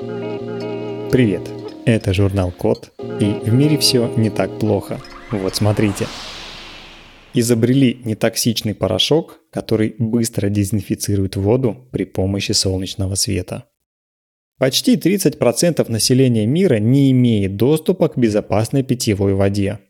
Привет, это журнал Код, и в мире все не так плохо. Вот смотрите. Изобрели нетоксичный порошок, который быстро дезинфицирует воду при помощи солнечного света. Почти 30% населения мира не имеет доступа к безопасной питьевой воде.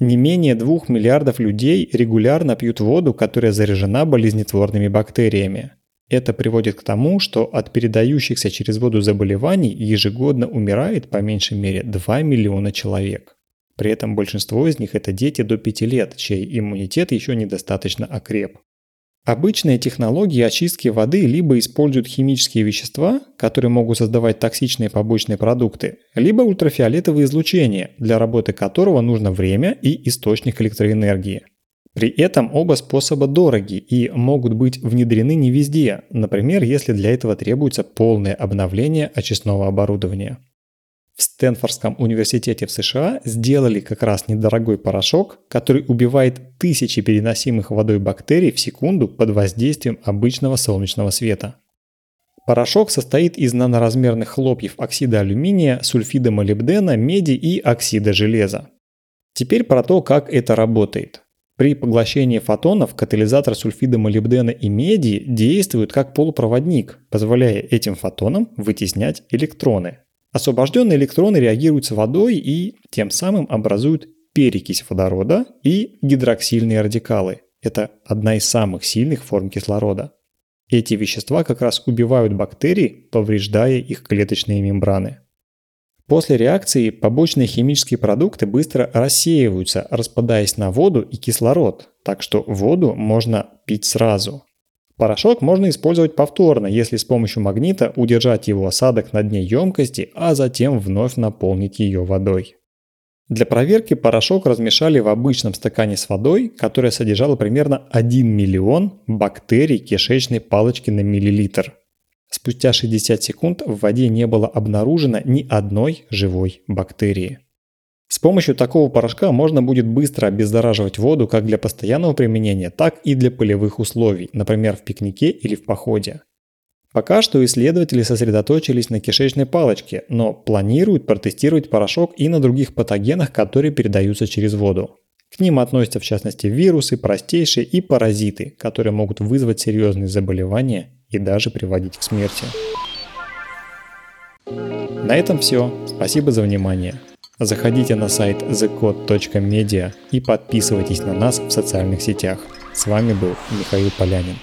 Не менее 2 миллиардов людей регулярно пьют воду, которая заряжена болезнетворными бактериями. Это приводит к тому, что от передающихся через воду заболеваний ежегодно умирает по меньшей мере 2 миллиона человек. При этом большинство из них это дети до 5 лет, чей иммунитет еще недостаточно окреп. Обычные технологии очистки воды либо используют химические вещества, которые могут создавать токсичные побочные продукты, либо ультрафиолетовое излучение, для работы которого нужно время и источник электроэнергии. При этом оба способа дороги и могут быть внедрены не везде, например, если для этого требуется полное обновление очистного оборудования. В Стэнфордском университете в США сделали как раз недорогой порошок, который убивает тысячи переносимых водой бактерий в секунду под воздействием обычного солнечного света. Порошок состоит из наноразмерных хлопьев оксида алюминия, сульфида молибдена, меди и оксида железа. Теперь про то, как это работает. При поглощении фотонов катализатор сульфида молибдена и меди действует как полупроводник, позволяя этим фотонам вытеснять электроны. Освобожденные электроны реагируют с водой и тем самым образуют перекись водорода и гидроксильные радикалы. Это одна из самых сильных форм кислорода. Эти вещества как раз убивают бактерии, повреждая их клеточные мембраны. После реакции побочные химические продукты быстро рассеиваются, распадаясь на воду и кислород, так что воду можно пить сразу. Порошок можно использовать повторно, если с помощью магнита удержать его осадок на дне емкости, а затем вновь наполнить ее водой. Для проверки порошок размешали в обычном стакане с водой, которая содержала примерно 1 миллион бактерий кишечной палочки на миллилитр – Спустя 60 секунд в воде не было обнаружено ни одной живой бактерии. С помощью такого порошка можно будет быстро обеззараживать воду как для постоянного применения, так и для полевых условий, например, в пикнике или в походе. Пока что исследователи сосредоточились на кишечной палочке, но планируют протестировать порошок и на других патогенах, которые передаются через воду. К ним относятся в частности вирусы, простейшие и паразиты, которые могут вызвать серьезные заболевания и даже приводить к смерти. На этом все. Спасибо за внимание. Заходите на сайт thecode.media и подписывайтесь на нас в социальных сетях. С вами был Михаил Полянин.